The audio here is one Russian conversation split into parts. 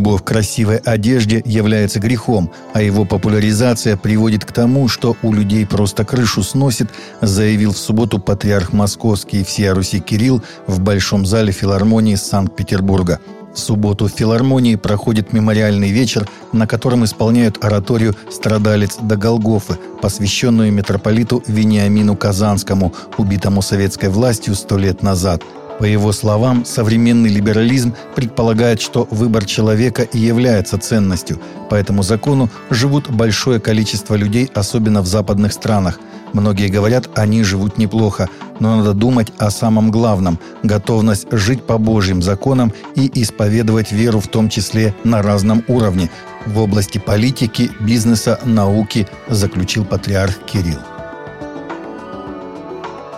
Любовь к красивой одежде является грехом, а его популяризация приводит к тому, что у людей просто крышу сносит, заявил в субботу патриарх Московский всея Руси Кирилл в Большом зале филармонии Санкт-Петербурга. В субботу в филармонии проходит мемориальный вечер, на котором исполняют ораторию «Страдалец до Голгофы», посвященную митрополиту Вениамину Казанскому, убитому советской властью сто лет назад – по его словам, современный либерализм предполагает, что выбор человека и является ценностью. По этому закону живут большое количество людей, особенно в западных странах. Многие говорят, они живут неплохо, но надо думать о самом главном – готовность жить по Божьим законам и исповедовать веру в том числе на разном уровне – в области политики, бизнеса, науки, заключил патриарх Кирилл.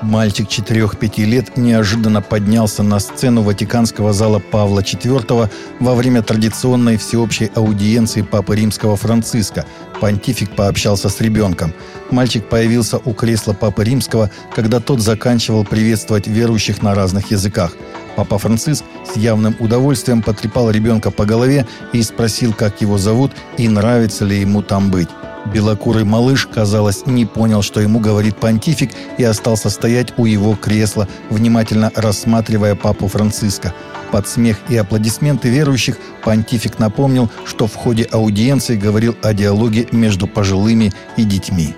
Мальчик 4-5 лет неожиданно поднялся на сцену Ватиканского зала Павла IV во время традиционной всеобщей аудиенции Папы Римского Франциска. Понтифик пообщался с ребенком. Мальчик появился у кресла Папы Римского, когда тот заканчивал приветствовать верующих на разных языках. Папа Франциск с явным удовольствием потрепал ребенка по голове и спросил, как его зовут и нравится ли ему там быть. Белокурый малыш, казалось, не понял, что ему говорит понтифик, и остался стоять у его кресла, внимательно рассматривая папу Франциска. Под смех и аплодисменты верующих понтифик напомнил, что в ходе аудиенции говорил о диалоге между пожилыми и детьми.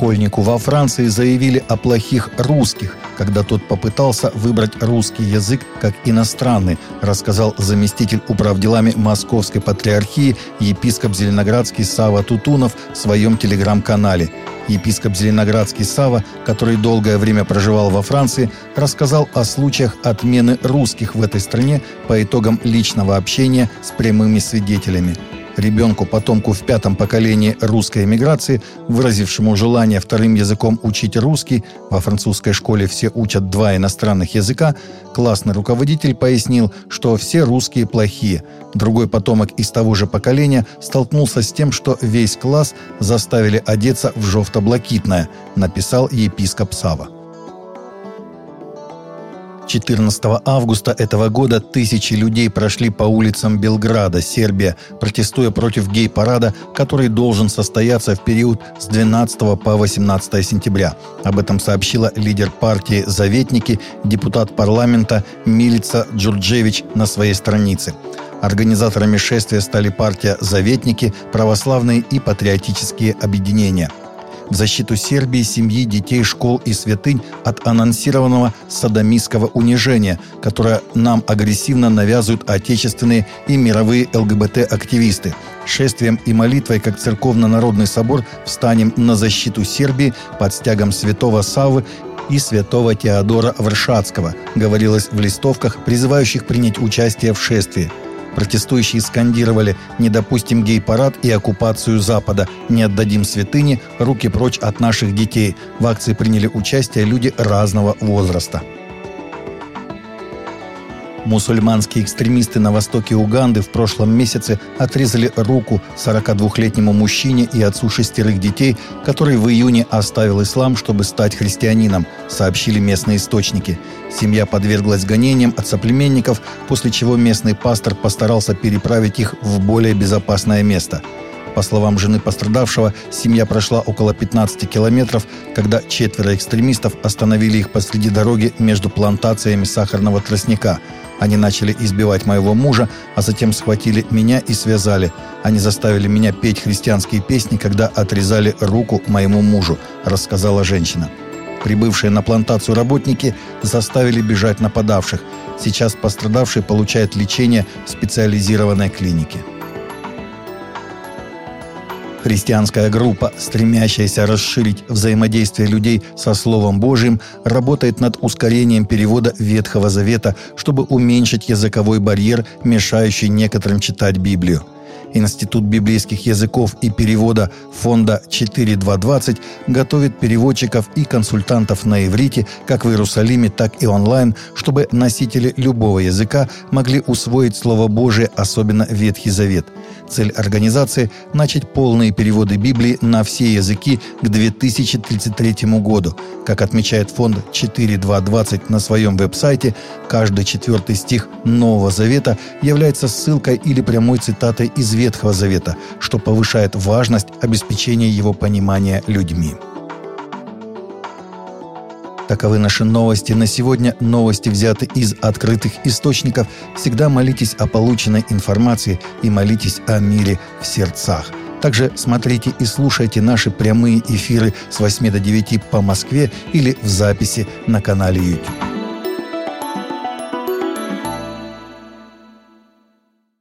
Школьнику во Франции заявили о плохих русских, когда тот попытался выбрать русский язык как иностранный, рассказал заместитель управделами Московской Патриархии епископ Зеленоградский Сава Тутунов в своем телеграм-канале. Епископ Зеленоградский Сава, который долгое время проживал во Франции, рассказал о случаях отмены русских в этой стране по итогам личного общения с прямыми свидетелями – ребенку, потомку в пятом поколении русской эмиграции, выразившему желание вторым языком учить русский, во французской школе все учат два иностранных языка, классный руководитель пояснил, что все русские плохие. Другой потомок из того же поколения столкнулся с тем, что весь класс заставили одеться в жовто-блакитное, написал епископ Сава. 14 августа этого года тысячи людей прошли по улицам Белграда, Сербия, протестуя против гей-парада, который должен состояться в период с 12 по 18 сентября. Об этом сообщила лидер партии «Заветники», депутат парламента Милица Джурджевич на своей странице. Организаторами шествия стали партия «Заветники», православные и патриотические объединения – в защиту Сербии, семьи, детей, школ и святынь от анонсированного садомистского унижения, которое нам агрессивно навязывают отечественные и мировые ЛГБТ-активисты. Шествием и молитвой, как церковно-народный собор, встанем на защиту Сербии под стягом святого Савы и святого Теодора Варшацкого, говорилось в листовках, призывающих принять участие в шествии – Протестующие скандировали «Не допустим гей-парад и оккупацию Запада! Не отдадим святыни! Руки прочь от наших детей!» В акции приняли участие люди разного возраста. Мусульманские экстремисты на востоке Уганды в прошлом месяце отрезали руку 42-летнему мужчине и отцу шестерых детей, который в июне оставил ислам, чтобы стать христианином, сообщили местные источники. Семья подверглась гонениям от соплеменников, после чего местный пастор постарался переправить их в более безопасное место – по словам жены пострадавшего, семья прошла около 15 километров, когда четверо экстремистов остановили их посреди дороги между плантациями сахарного тростника. Они начали избивать моего мужа, а затем схватили меня и связали. Они заставили меня петь христианские песни, когда отрезали руку моему мужу, рассказала женщина. Прибывшие на плантацию работники заставили бежать нападавших. Сейчас пострадавший получает лечение в специализированной клинике. Христианская группа, стремящаяся расширить взаимодействие людей со Словом Божьим, работает над ускорением перевода Ветхого Завета, чтобы уменьшить языковой барьер, мешающий некоторым читать Библию. Институт библейских языков и перевода фонда 4220 готовит переводчиков и консультантов на иврите как в Иерусалиме, так и онлайн, чтобы носители любого языка могли усвоить Слово Божие, особенно Ветхий Завет – Цель организации – начать полные переводы Библии на все языки к 2033 году. Как отмечает фонд 4220 на своем веб-сайте, каждый четвертый стих Нового Завета является ссылкой или прямой цитатой из Ветхого Завета, что повышает важность обеспечения его понимания людьми. Таковы наши новости на сегодня. Новости взяты из открытых источников. Всегда молитесь о полученной информации и молитесь о мире в сердцах. Также смотрите и слушайте наши прямые эфиры с 8 до 9 по Москве или в записи на канале YouTube.